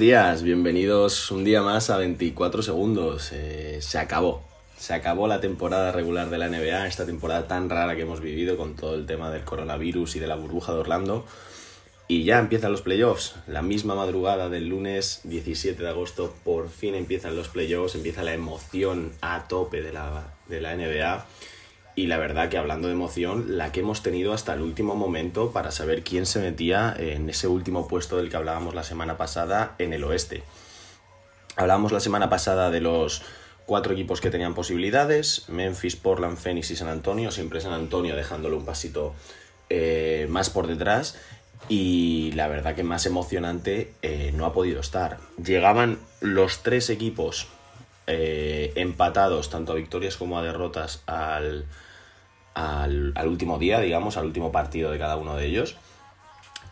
días, bienvenidos un día más a 24 segundos. Eh, se acabó, se acabó la temporada regular de la NBA, esta temporada tan rara que hemos vivido con todo el tema del coronavirus y de la burbuja de Orlando. Y ya empiezan los playoffs. La misma madrugada del lunes 17 de agosto, por fin empiezan los playoffs, empieza la emoción a tope de la, de la NBA. Y la verdad que hablando de emoción, la que hemos tenido hasta el último momento para saber quién se metía en ese último puesto del que hablábamos la semana pasada en el oeste. Hablábamos la semana pasada de los cuatro equipos que tenían posibilidades, Memphis, Portland, Phoenix y San Antonio, siempre San Antonio dejándolo un pasito eh, más por detrás y la verdad que más emocionante eh, no ha podido estar. Llegaban los tres equipos eh, empatados, tanto a victorias como a derrotas, al, al, al último día, digamos, al último partido de cada uno de ellos.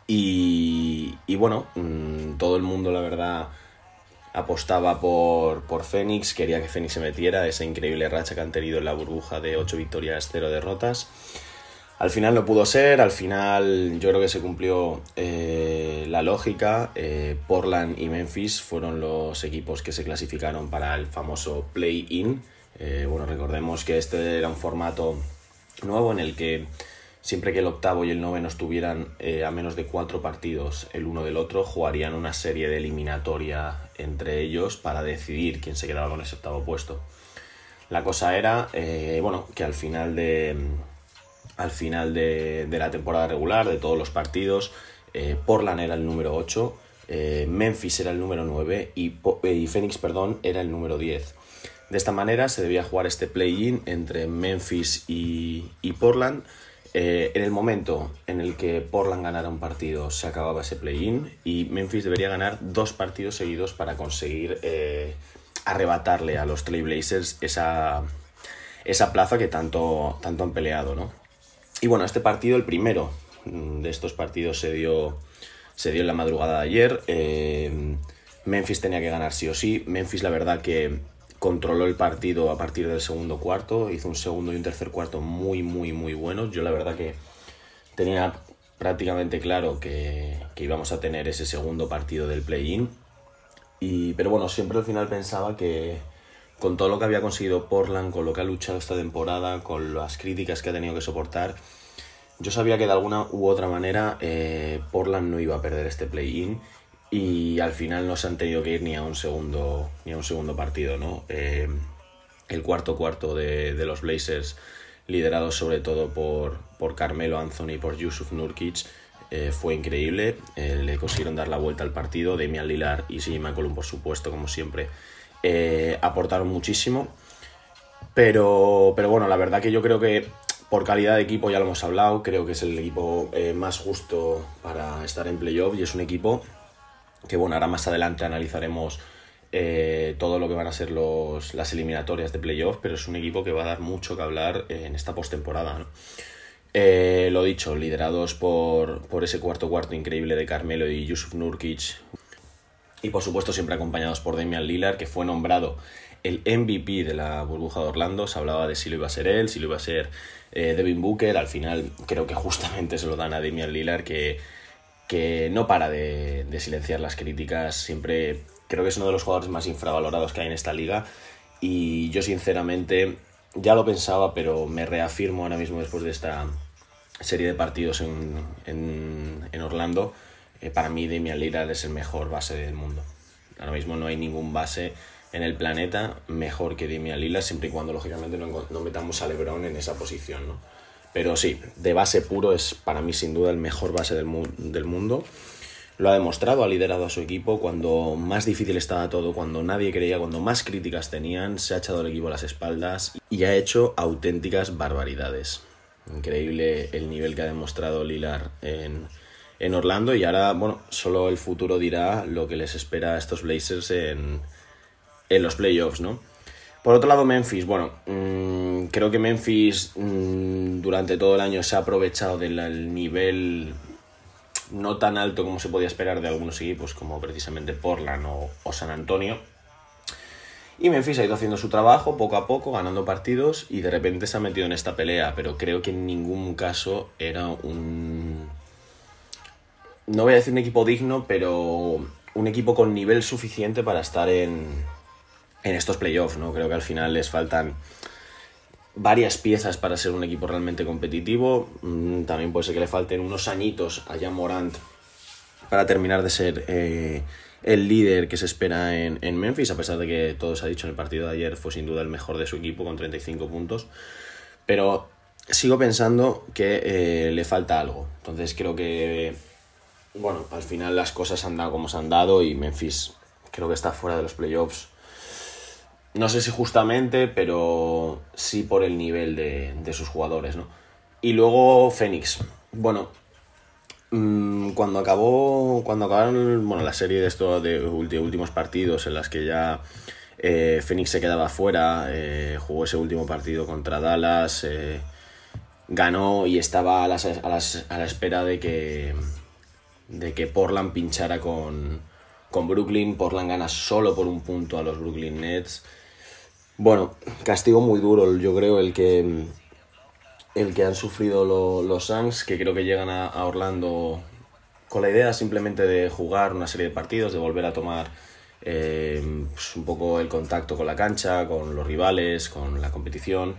Y, y bueno, mm, todo el mundo, la verdad, apostaba por, por Fénix, quería que Fénix se metiera, esa increíble racha que han tenido en la burbuja de 8 victorias, 0 derrotas. Al final no pudo ser, al final yo creo que se cumplió eh, la lógica. Eh, Portland y Memphis fueron los equipos que se clasificaron para el famoso play-in. Eh, bueno, recordemos que este era un formato nuevo en el que siempre que el octavo y el noveno estuvieran eh, a menos de cuatro partidos el uno del otro, jugarían una serie de eliminatoria entre ellos para decidir quién se quedaba con ese octavo puesto. La cosa era, eh, bueno, que al final de, al final de, de la temporada regular, de todos los partidos, eh, Portland era el número 8, eh, Memphis era el número 9 y, y Phoenix, perdón, era el número 10. De esta manera se debía jugar este play-in entre Memphis y, y Portland. Eh, en el momento en el que Portland ganara un partido se acababa ese play-in y Memphis debería ganar dos partidos seguidos para conseguir eh, arrebatarle a los Trailblazers esa, esa plaza que tanto, tanto han peleado, ¿no? Y bueno, este partido, el primero de estos partidos se dio, se dio en la madrugada de ayer. Eh, Memphis tenía que ganar sí o sí. Memphis, la verdad, que controló el partido a partir del segundo cuarto. Hizo un segundo y un tercer cuarto muy, muy, muy buenos. Yo, la verdad, que tenía prácticamente claro que, que íbamos a tener ese segundo partido del play-in. Y, pero bueno, siempre al final pensaba que con todo lo que había conseguido Portland, con lo que ha luchado esta temporada, con las críticas que ha tenido que soportar, yo sabía que de alguna u otra manera eh, Portland no iba a perder este play-in y al final no se han tenido que ir ni a un segundo, ni a un segundo partido, ¿no? Eh, el cuarto cuarto de, de los Blazers, liderados sobre todo por, por Carmelo Anthony y por Yusuf Nurkic, eh, fue increíble. Eh, le consiguieron dar la vuelta al partido. Damian Lillard y CJ McCollum, por supuesto, como siempre, aportaron muchísimo. Pero, pero bueno, la verdad que yo creo que por calidad de equipo ya lo hemos hablado. Creo que es el equipo más justo para estar en playoff y es un equipo que bueno, ahora más adelante analizaremos eh, todo lo que van a ser los, las eliminatorias de playoff, pero es un equipo que va a dar mucho que hablar eh, en esta postemporada. Eh, lo dicho, liderados por, por ese cuarto cuarto increíble de Carmelo y Yusuf Nurkic, y por supuesto siempre acompañados por Damian Lillard, que fue nombrado el MVP de la burbuja de Orlando. Se hablaba de si lo iba a ser él, si lo iba a ser Devin Booker. Al final creo que justamente se lo dan a Damian Lillard, que, que no para de, silenciar las críticas. Siempre creo que es uno de los jugadores más infravalorados que hay en esta liga. Y yo sinceramente ya lo pensaba, pero me reafirmo ahora mismo después de esta serie de partidos en, en, Orlando. Eh, para mí Damian Lillard es el mejor base del mundo. Ahora mismo no hay ningún base en el planeta mejor que Damian Lillard, siempre y cuando lógicamente no, no metamos a LeBron en esa posición, ¿no? Pero sí, de base puro es para mí sin duda el mejor base del, mu- del mundo. Lo ha demostrado, ha liderado a su equipo cuando más difícil estaba todo, cuando nadie creía, cuando más críticas tenían, se ha echado el equipo a las espaldas y ha hecho auténticas barbaridades. Increíble el nivel que ha demostrado Lillard en, en Orlando y ahora, bueno, solo el futuro dirá lo que les espera a estos Blazers en, en los playoffs, ¿no? Por otro lado, Memphis, bueno, mmm, creo que Memphis mmm, durante todo el año se ha aprovechado del el nivel no tan alto como se podía esperar de algunos equipos como precisamente Portland o, o San Antonio. Y Memphis ha ido haciendo su trabajo poco a poco, ganando partidos y de repente se ha metido en esta pelea, pero creo que en ningún caso era un... No voy a decir un equipo digno, pero un equipo con nivel suficiente para estar en, en estos playoffs, ¿no? Creo que al final les faltan varias piezas para ser un equipo realmente competitivo. Mm, También puede ser que le falten unos añitos a Jan Morant para terminar de ser eh, el líder que se espera en, en Memphis, a pesar de que todo se ha dicho en el partido de ayer, fue sin duda el mejor de su equipo con 35 puntos. Pero sigo pensando que eh, le falta algo. Entonces creo que, bueno, al final las cosas han dado como se han dado y Memphis creo que está fuera de los playoffs. No sé si justamente, pero sí por el nivel de, de sus jugadores, ¿no? Y luego Phoenix. Bueno, Mm, cuando acabó cuando acabaron bueno la serie de estos de últimos partidos en las que ya eh, Phoenix se quedaba fuera eh, jugó ese último partido contra Dallas eh, ganó y estaba a, a a la espera de que de que Portland pinchara con, con Brooklyn Portland gana solo por un punto a los Brooklyn Nets bueno castigo muy duro yo creo el que el que han sufrido lo- los Suns, que creo que llegan a, a Orlando con la idea simplemente de jugar una serie de partidos, de volver a tomar eh, pues, un poco el contacto con la cancha, con los rivales, con la competición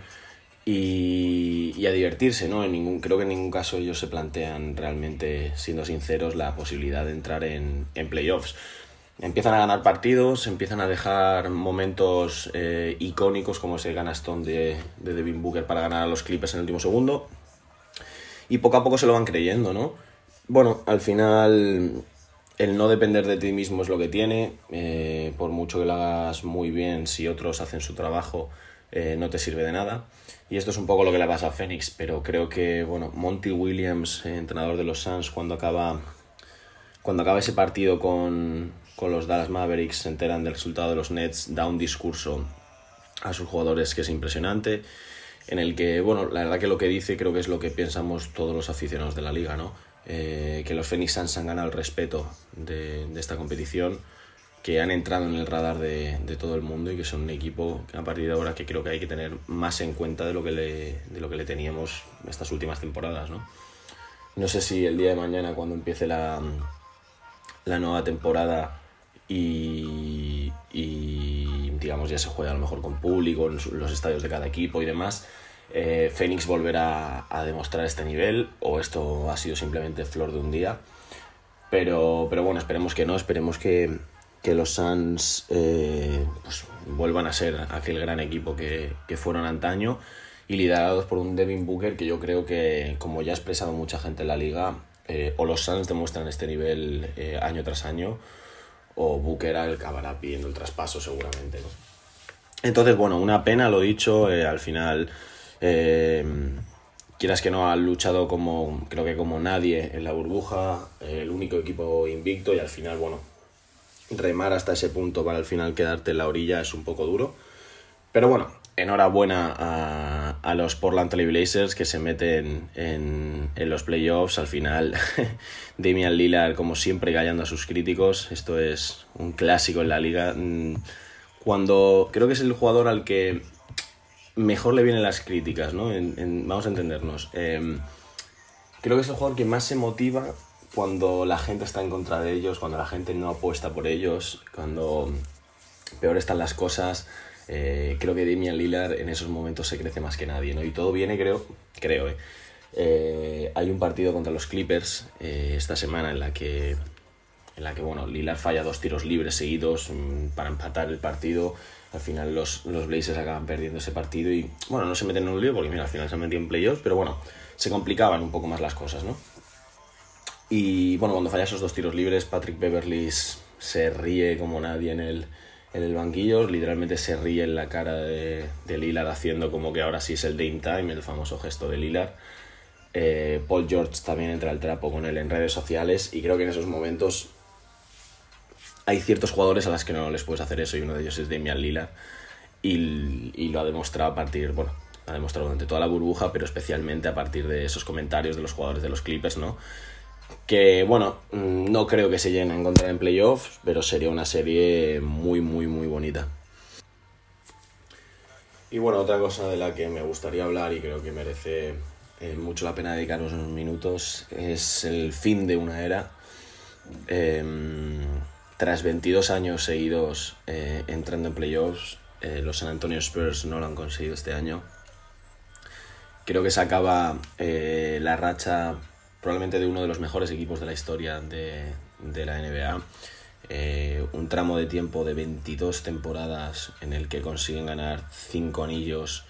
y, y a divertirse, ¿no? En ningún, creo que en ningún caso ellos se plantean realmente, siendo sinceros, la posibilidad de entrar en, en playoffs. Empiezan a ganar partidos, empiezan a dejar momentos eh, icónicos como ese ganastón de, de Devin Booker para ganar a los Clippers en el último segundo. Y poco a poco se lo van creyendo, ¿no? Bueno, al final el no depender de ti mismo es lo que tiene. eh, por mucho que lo hagas muy bien, si otros hacen su trabajo, eh, no te sirve de nada. Y esto es un poco lo que le pasa a Phoenix, pero creo que, bueno, Monty Williams, entrenador de los Suns, cuando acaba cuando acaba ese partido con, con los Dallas Mavericks, se enteran del resultado de los Nets, da un discurso a sus jugadores que es impresionante, en el que, bueno, la verdad que lo que dice creo que es lo que pensamos todos los aficionados de la liga, ¿no? Eh, que los Phoenix Suns han ganado el respeto de, esta competición, que han entrado en el radar de, de todo el mundo y que son un equipo que a partir de ahora que creo que hay que tener más en cuenta de lo que le, de lo que le teníamos estas últimas temporadas, ¿no? No sé si el día de mañana, cuando empiece la, la nueva temporada y, y, digamos ya se juega a lo mejor con público en los estadios de cada equipo y demás, eh, Phoenix volverá a demostrar este nivel o esto ha sido simplemente flor de un día. Pero, pero bueno, esperemos que no, esperemos que, que los Suns eh, pues, vuelvan a ser aquel gran equipo que, que fueron antaño y liderados por un Devin Booker que yo creo que, como ya ha expresado mucha gente en la liga, eh, o los Suns demuestran este nivel eh, año tras año, o Booker acabará pidiendo el traspaso seguramente. ¿no? Entonces, bueno, una pena, lo dicho, eh, al final, eh, quieras que no, han luchado como, creo que como nadie en la burbuja, eh, el único equipo invicto y al final, bueno, remar hasta ese punto para al final quedarte en la orilla es un poco duro. Pero bueno, enhorabuena a, los Portland Trail Blazers que se meten en, los playoffs. Al final, Damian Lillard, como siempre, callando a sus críticos. Esto es un clásico en la liga. Mm, Cuando creo que es el jugador al que mejor le vienen las críticas, ¿no? Vamos a entendernos. Em, creo que es el jugador que más se motiva cuando la gente está en contra de ellos, cuando la gente no apuesta por ellos, cuando peor están las cosas. Eh, creo que Damian Lillard en esos momentos se crece más que nadie, ¿no? Y todo viene, creo, creo, ¿eh? Eh, hay un partido contra los Clippers eh, esta semana en la que en la que bueno, Lillard falla dos tiros libres seguidos mm, para empatar el partido. Al final los, los Blazers acaban perdiendo ese partido y bueno, no se meten en un lío porque mira, al final se han metido en playoffs, pero bueno, se complicaban un poco más las cosas, ¿no? Y bueno, cuando falla esos dos tiros libres, Patrick Beverly se ríe como nadie en el, en el banquillo, literalmente se ríe en la cara de, de haciendo como que ahora sí es el Dame Time, el famoso gesto de Lillard. Eh, Paul George también entra al trapo con él en redes sociales y creo que en esos momentos hay ciertos jugadores a las que no les puedes hacer eso y uno de ellos es Damian Lillard y, y lo ha demostrado a partir, bueno, ha demostrado durante toda la burbuja, pero especialmente a partir de esos comentarios de los jugadores de los Clippers, ¿no? Que, bueno, mm, no creo que se lleguen a encontrar en playoffs, pero sería una serie muy, muy, muy bonita. Y bueno, otra cosa de la que me gustaría hablar y creo que merece eh, mucho la pena dedicaros unos minutos es el fin de una era. Em, tras 22 años seguidos eh, entrando en playoffs, eh, los San Antonio Spurs no lo han conseguido este año. Creo que se acaba la racha probablemente de uno de los mejores equipos de la historia de, de la NBA. Eh, un tramo de tiempo de 22 temporadas en el que consiguen ganar 5 anillos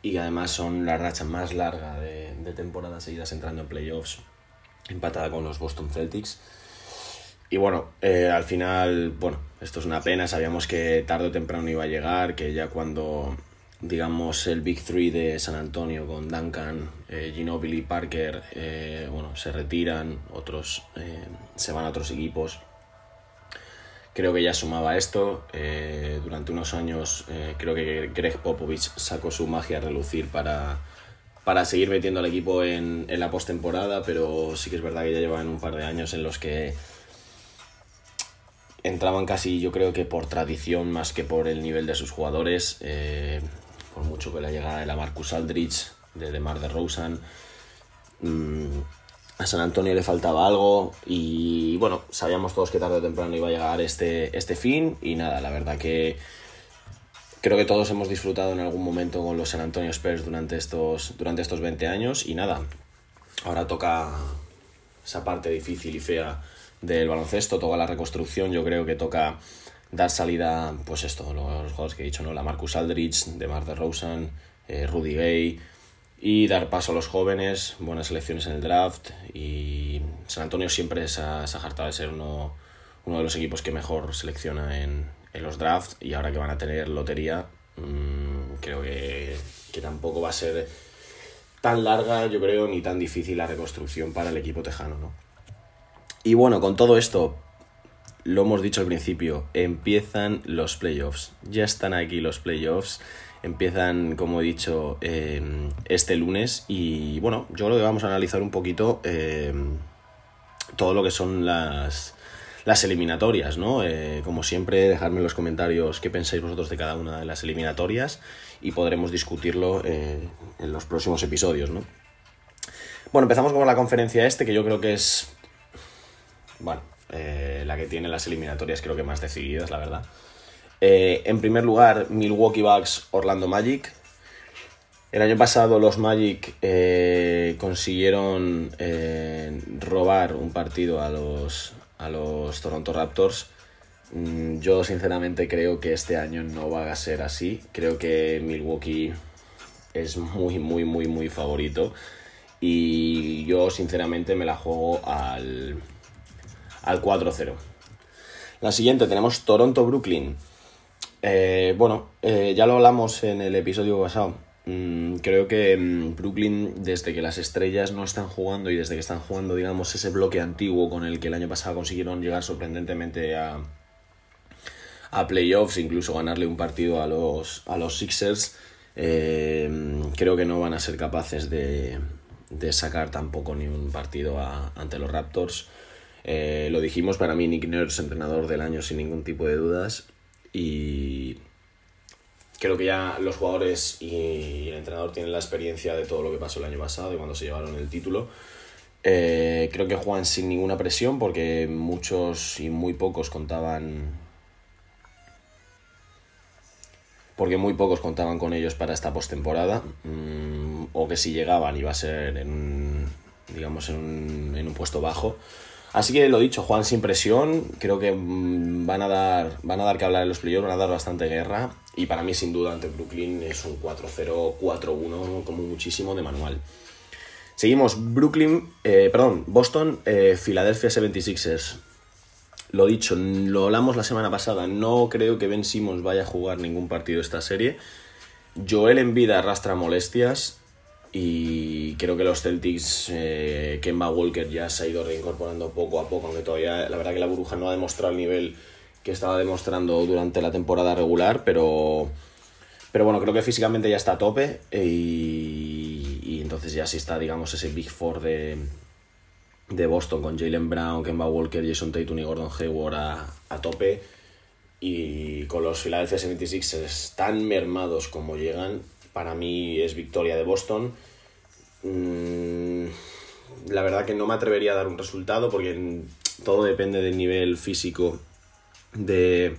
y además son la racha más larga de, temporadas seguidas entrando en playoffs, empatada con los Boston Celtics. Y bueno, eh, al final, bueno, esto es una pena, sabíamos que tarde o temprano iba a llegar, que ya cuando, digamos, el Big Three de San Antonio con Duncan, eh, Ginobili, Parker, eh, bueno, se retiran, otros se van a otros equipos, creo que ya sumaba esto. Eh, durante unos años eh, creo que Greg Popovich sacó su magia a relucir para, para seguir metiendo al equipo en, en la postemporada, pero sí que es verdad que ya llevan un par de años en los que entraban casi, yo creo que por tradición más que por el nivel de sus jugadores. Eh, por mucho que la llegada de la Marcus Aldrich, de DeMar DeRozan. Mmm, a San Antonio le faltaba algo y bueno, sabíamos todos que tarde o temprano iba a llegar este, este fin y nada, la verdad que creo que todos hemos disfrutado en algún momento con los San Antonio Spurs durante estos, durante estos 20 años y nada, ahora toca esa parte difícil y fea del baloncesto, toda la reconstrucción, yo creo que toca dar salida, pues esto, los, jugadores que he dicho, ¿no? La Marcus Aldrich, DeMar DeRozan, eh, Rudy Gay, y dar paso a los jóvenes, buenas elecciones en el draft y San Antonio siempre se ha, se de ser uno, uno, de los equipos que mejor selecciona en, en, los drafts y ahora que van a tener lotería mmm, creo que, que, tampoco va a ser tan larga yo creo ni tan difícil la reconstrucción para el equipo tejano ¿no? y bueno con todo esto lo hemos dicho al principio empiezan los playoffs ya están aquí los playoffs empiezan, como he dicho, eh, este lunes. Y bueno, yo creo que vamos a analizar un poquito eh, todo lo que son las, las eliminatorias, ¿no? Eh, como siempre, dejadme en los comentarios qué pensáis vosotros de cada una de las eliminatorias y podremos discutirlo en los próximos episodios, ¿no? Bueno, empezamos con la conferencia este, que yo creo que es, bueno, la que tiene las eliminatorias creo que más decididas, la verdad. Eh, en primer lugar, Milwaukee Bucks, Orlando Magic. El año pasado los Magic eh, consiguieron eh, robar un partido a los, a los Toronto Raptors. Mm, yo sinceramente creo que este año no va a ser así. Creo que Milwaukee es muy, muy, muy, muy favorito. Y yo sinceramente me la juego al, al 4-0. La siguiente tenemos Toronto-Brooklyn. Eh, bueno, eh, ya lo hablamos en el episodio pasado. Mm, creo que mm, Brooklyn, desde que las estrellas no están jugando y desde que están jugando, digamos, ese bloque antiguo con el que el año pasado consiguieron llegar sorprendentemente a, a playoffs, incluso ganarle un partido a los, a los Sixers, eh, creo que no van a ser capaces de, de sacar tampoco ni un partido ante los Raptors. Lo dijimos, para mí Nick Nurse, entrenador del año sin ningún tipo de dudas. Y creo que ya los jugadores y el entrenador tienen la experiencia de todo lo que pasó el año pasado, y cuando se llevaron el título. Eh, creo que juegan sin ninguna presión porque muchos y muy pocos contaban. Porque muy pocos contaban con ellos para esta postemporada. Mm, o que si llegaban iba a ser en digamos en un, en un puesto bajo. Así que lo dicho, Juan sin presión, creo que mm, van a dar, van a dar que hablar en los playoffs, van a dar bastante guerra y para mí sin duda ante Brooklyn es un 4-0, 4-1 como muchísimo de manual. Seguimos, Brooklyn, eh, perdón, Boston, eh, Philadelphia 76ers. Lo dicho, lo hablamos la semana pasada, no creo que Ben Simmons vaya a jugar ningún partido esta serie. Joel Embiid arrastra molestias, y creo que los Celtics, eh, Kemba Walker ya se ha ido reincorporando poco a poco, aunque todavía la verdad que la burbuja no ha demostrado el nivel que estaba demostrando durante la temporada regular, pero, pero bueno, creo que físicamente ya está a tope y, y entonces ya sí está, digamos, ese Big Four de, de Boston con Jalen Brown, Kemba Walker, Jason Tatum y Gordon Hayward a, a tope. y con los Philadelphia 76ers tan mermados como llegan, para mí es victoria de Boston. Mm, la verdad que no me atrevería a dar un resultado porque todo depende del nivel físico de,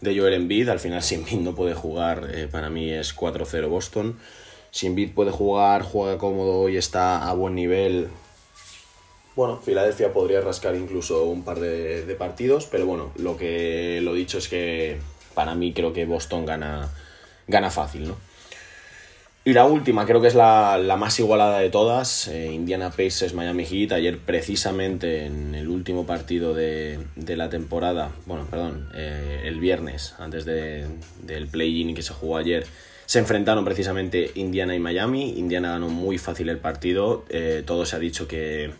de Joel Embiid. Al final, si Embiid no puede jugar, eh, para mí es 4-0 Boston. Si Embiid puede jugar, juega cómodo y está a buen nivel, bueno, Filadelfia podría rascar incluso un par de, de, partidos, pero bueno, lo que lo dicho es que para mí creo que Boston gana, gana fácil, ¿no? Y la última, creo que es la, la más igualada de todas, eh, Indiana Pacers Miami Heat. Ayer precisamente en el último partido de, de la temporada, bueno, perdón, eh, el viernes, antes de, del play-in que se jugó ayer, se enfrentaron precisamente Indiana y Miami. Indiana ganó muy fácil el partido, eh, todo se ha dicho que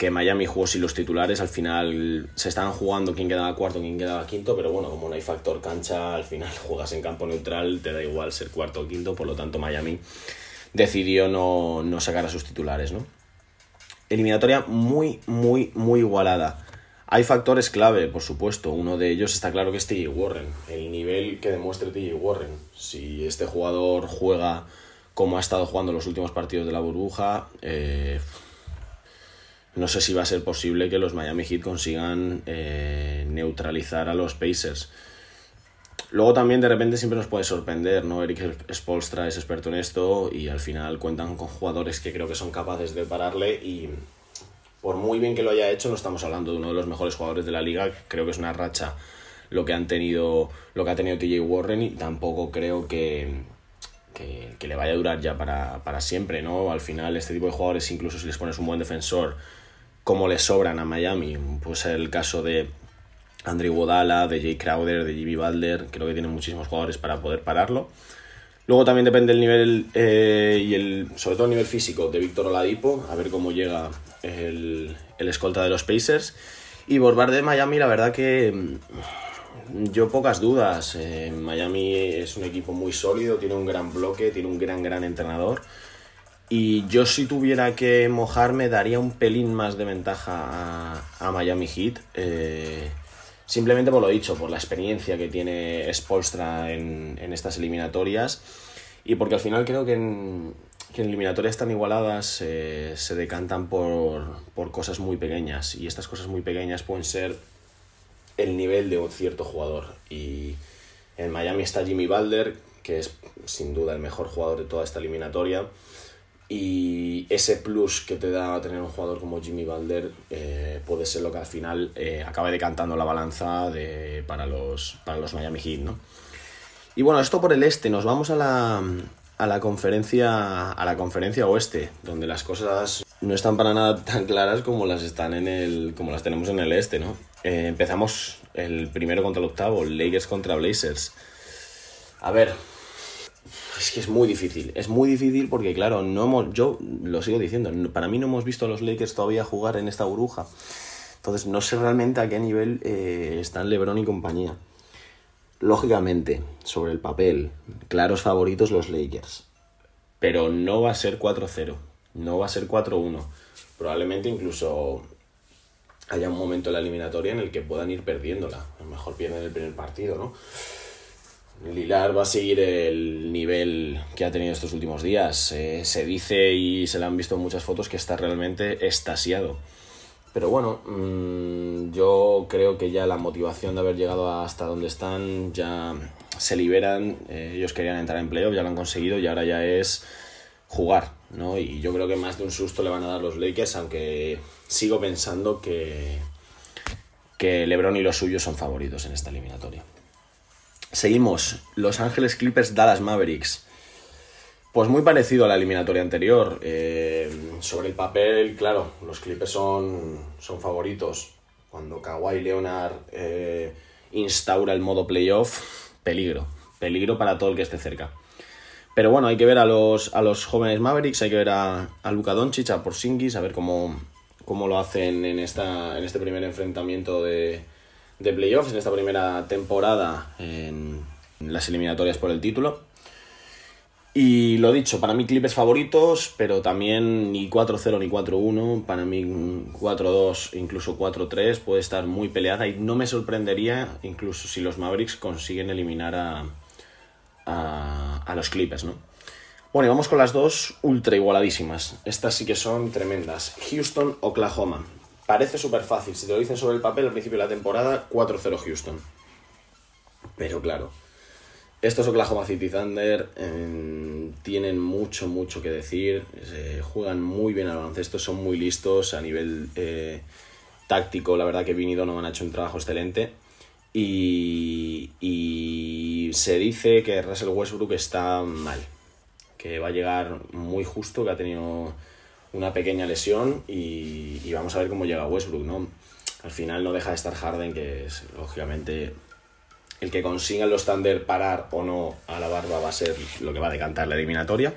que Miami jugó sin los titulares, al final se estaban jugando quién quedaba cuarto, quién quedaba quinto, pero bueno, como no hay factor cancha, al final juegas en campo neutral, te da igual ser cuarto o quinto, por lo tanto Miami decidió no, no sacar a sus titulares, ¿no? Eliminatoria muy, muy, muy igualada. Hay factores clave, por supuesto. Uno de ellos está claro que es TJ Warren. El nivel que demuestre TJ Warren. Si este jugador juega como ha estado jugando los últimos partidos de la burbuja, eh, no sé si va a ser posible que los Miami Heat consigan eh, neutralizar a los Pacers. Luego también de repente siempre nos puede sorprender, ¿no? Eric Spolstra es experto en esto y al final cuentan con jugadores que creo que son capaces de pararle y por muy bien que lo haya hecho no estamos hablando de uno de los mejores jugadores de la liga, creo que es una racha lo que han tenido lo que ha tenido TJ Warren y tampoco creo que, que, que le vaya a durar ya para, para siempre, ¿no? Al final este tipo de jugadores incluso si les pones un buen defensor como le sobran a Miami. Pues el caso de Andrew Wodala, de Jay Crowder, de Jimmy Balder, creo que tienen muchísimos jugadores para poder pararlo. Luego también depende el nivel eh, y el, sobre todo el nivel físico de Víctor Oladipo, a ver cómo llega el, escolta de los Pacers. Y por parte de Miami, la verdad que mm, yo pocas dudas. Eh, Miami es un equipo muy sólido, tiene un gran bloque, tiene un gran, gran entrenador. Y yo si tuviera que mojarme daría un pelín más de ventaja a, a Miami Heat. Eh, simplemente por lo dicho, por la experiencia que tiene Spolstra en, en estas eliminatorias. Y porque al final creo que en, eliminatorias tan igualadas eh, se decantan por, por cosas muy pequeñas. Y estas cosas muy pequeñas pueden ser el nivel de un cierto jugador. Y en Miami está Jimmy Balder, que es sin duda el mejor jugador de toda esta eliminatoria y ese plus que te da tener un jugador como Jimmy Balder eh, puede ser lo que al final eh, acabe decantando la balanza de, para, los, para los Miami Heat, ¿no? Y bueno, esto por el este, nos vamos a la, a la conferencia a la conferencia oeste, donde las cosas no están para nada tan claras como las están en el como las tenemos en el este, ¿no? Eh, empezamos el primero contra el octavo, Lakers contra Blazers. A ver, es que es muy difícil, es muy difícil porque claro, no hemos, yo lo sigo diciendo, para mí no hemos visto a los Lakers todavía jugar en esta burbuja. Entonces no sé realmente a qué nivel eh, están LeBron y compañía. Lógicamente, sobre el papel, claros favoritos los Lakers. Pero no va a ser 4-0, no va a ser 4-1. Probablemente incluso haya un momento en la eliminatoria en el que puedan ir perdiéndola. A lo mejor pierden el primer partido, ¿no? Lilar va a seguir el nivel que ha tenido estos últimos días. Eh, se dice y se le han visto muchas fotos que está realmente estasiado. Pero bueno, mmm, yo creo que ya la motivación de haber llegado hasta donde están ya se liberan. Eh, ellos querían entrar en playoff, ya lo han conseguido y ahora ya es jugar, ¿no? Y yo creo que más de un susto le van a dar los Lakers, aunque sigo pensando que, que LeBron y los suyos son favoritos en esta eliminatoria. Seguimos, Los Ángeles Clippers Dallas Mavericks. Pues muy parecido a la eliminatoria anterior. Eh, sobre el papel, claro, los Clippers son, son favoritos. Cuando Kawhi Leonard eh, instaura el modo playoff, peligro. Peligro para todo el que esté cerca. Pero bueno, hay que ver a los, a los jóvenes Mavericks, hay que ver a, a Luka Doncic, a Porzingis, a ver cómo, cómo lo hacen en, esta, en este primer enfrentamiento de, de playoffs en esta primera temporada en las eliminatorias por el título. Y lo dicho, para mí Clippers favoritos, pero también ni 4-0 ni 4-1, para mí 4-2, incluso 4-3 puede estar muy peleada y no me sorprendería incluso si los Mavericks consiguen eliminar a, a, a los Clippers, ¿no? Bueno, y vamos con las dos ultra igualadísimas. Estas sí que son tremendas. Houston, Oklahoma. Parece súper fácil. Si te lo dicen sobre el papel al principio de la temporada, 4-0 Houston. Pero claro, estos Oklahoma City Thunder eh, tienen mucho, mucho que decir. Juegan muy bien al baloncesto, son muy listos a nivel eh, táctico. La verdad que Vini Donovan ha hecho un trabajo excelente. Y, y se dice que Russell Westbrook está mal que va a llegar muy justo, que ha tenido una pequeña lesión y, y, vamos a ver cómo llega Westbrook, ¿no? Al final no deja de estar Harden, que es lógicamente el que consiga los Thunder parar o no a la barba va a ser lo que va a decantar la eliminatoria.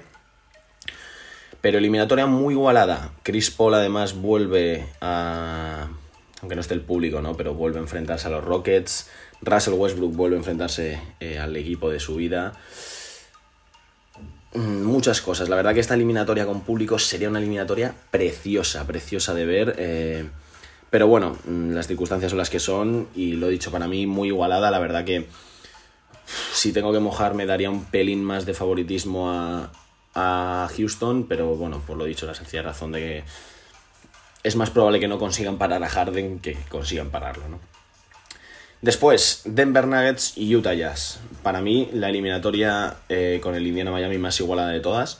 Pero eliminatoria muy igualada. Chris Paul además vuelve a... Aunque no esté el público, ¿no? Pero vuelve a enfrentarse a los Rockets. Russell Westbrook vuelve a enfrentarse eh, al equipo de su vida. Mm, muchas cosas. La verdad que esta eliminatoria con público sería una eliminatoria preciosa, preciosa de ver. Eh, pero bueno, mm, las circunstancias son las que son y lo he dicho, para mí muy igualada. La verdad que si tengo que mojarme daría un pelín más de favoritismo a, a Houston, pero bueno, por lo dicho, la sencilla razón de que es más probable que no consigan parar a Harden que consigan pararlo, ¿no? Después, Denver Nuggets y Utah Jazz. Para mí, la eliminatoria eh, con el Indiana Miami más igualada de todas.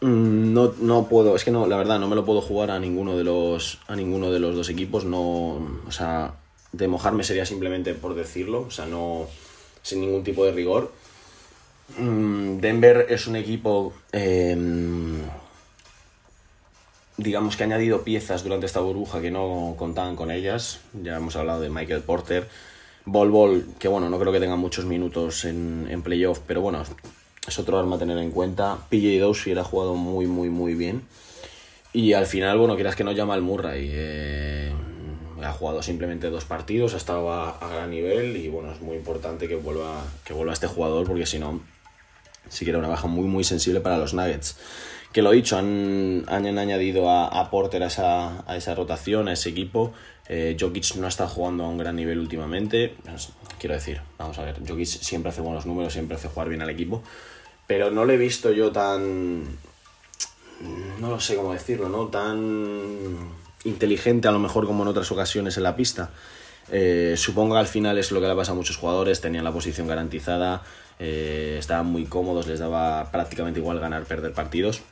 Mm, no, no puedo, es que no, la verdad, no me lo puedo jugar a ninguno de los, a ninguno de los dos equipos. No, o sea, de mojarme sería simplemente por decirlo, o sea, no, sin ningún tipo de rigor. Mm, Denver es un equipo eh, digamos que ha añadido piezas durante esta burbuja que no contaban con ellas. Ya hemos hablado de Michael Porter. Bol Bol, que bueno, no creo que tenga muchos minutos en, en playoff, pero bueno, es otro arma a tener en cuenta. PJ Dozier ha jugado muy, muy, muy bien. Y al final, bueno, quieras que no llama al Murray. Eh, ha jugado simplemente dos partidos, ha estado a, gran nivel y bueno, es muy importante que vuelva, que vuelva este jugador porque si no, sí que era una baja muy, muy sensible para los Nuggets que lo dicho, han, han añadido a, a, Porter a esa, a esa rotación, a ese equipo. Eh, Jokic no está jugando a un gran nivel últimamente. Quiero decir, vamos a ver, Jokic siempre hace buenos números, siempre hace jugar bien al equipo. Pero no le he visto yo tan. No lo sé cómo decirlo, ¿no? Tan inteligente a lo mejor como en otras ocasiones en la pista. Eh, supongo que al final es lo que le pasa a muchos jugadores, tenían la posición garantizada, eh, estaban muy cómodos, les daba prácticamente igual ganar, perder partidos.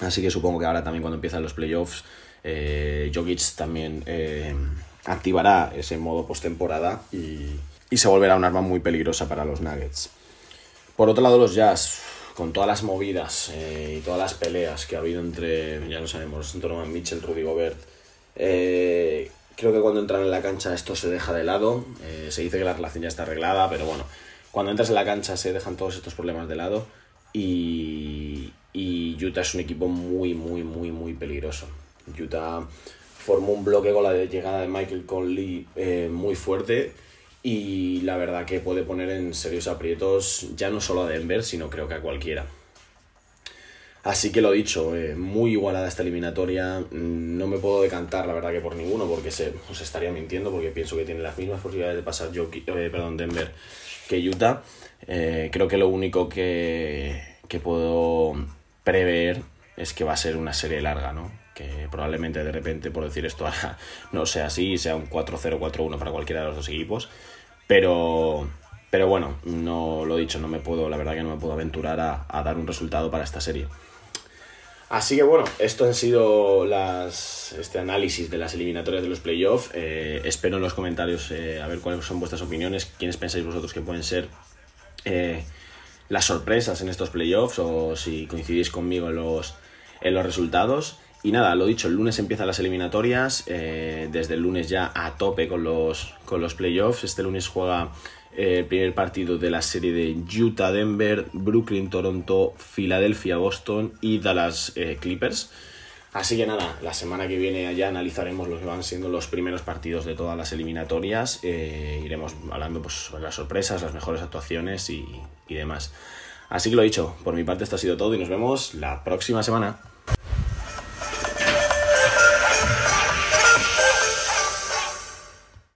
Así que supongo que ahora también cuando empiezan los playoffs, eh, también eh, activará ese modo postemporada y, y se volverá un arma muy peligrosa para los Nuggets. Por otro lado, los Jazz, con todas las movidas eh, y todas las peleas que ha habido entre, ya lo sabemos, Donovan Mitchell, Rudy Gobert, eh, creo que cuando entran en la cancha esto se deja de lado. Se dice que la relación ya está arreglada, pero bueno, cuando entras en la cancha se dejan todos estos problemas de lado y, y Utah es un equipo muy, muy, muy, muy peligroso. Utah formó un bloque con la llegada de Michael Conley eh, muy fuerte y la verdad que puede poner en serios aprietos ya no solo a Denver, sino creo que a cualquiera. Así que lo dicho, eh, muy igualada esta eliminatoria. No me puedo decantar, la verdad, que por ninguno, porque se, os estaría mintiendo, porque pienso que tiene las mismas posibilidades de pasar yo, eh, perdón, Denver que Utah. Creo que lo único que, que puedo prever es que va a ser una serie larga, ¿no? Que probablemente de repente, por decir esto, no sea así, sea un 4-0, 4-1 para cualquiera de los dos equipos. Pero, pero bueno, no lo he dicho, no me puedo, la verdad que no me puedo aventurar a, a dar un resultado para esta serie. Así que bueno, esto han sido las, este análisis de las eliminatorias de los playoffs. Eh, espero en los comentarios eh, a ver cuáles son vuestras opiniones, quiénes pensáis vosotros que pueden ser eh, las sorpresas en estos playoffs o si coincidís conmigo en los, en los resultados. Y nada, lo dicho, el lunes empiezan las eliminatorias, eh, desde el lunes ya a tope con los, con los playoffs. Este lunes juega eh, el primer partido de la serie de Utah, Denver, Brooklyn, Toronto, Filadelfia, Boston y Dallas eh, Clippers. Así que nada, la semana que viene ya analizaremos los que van siendo los primeros partidos de todas las eliminatorias. Eh, iremos hablando pues, sobre las sorpresas, las mejores actuaciones y, y demás. Así que lo dicho, por mi parte esto ha sido todo y nos vemos la próxima semana.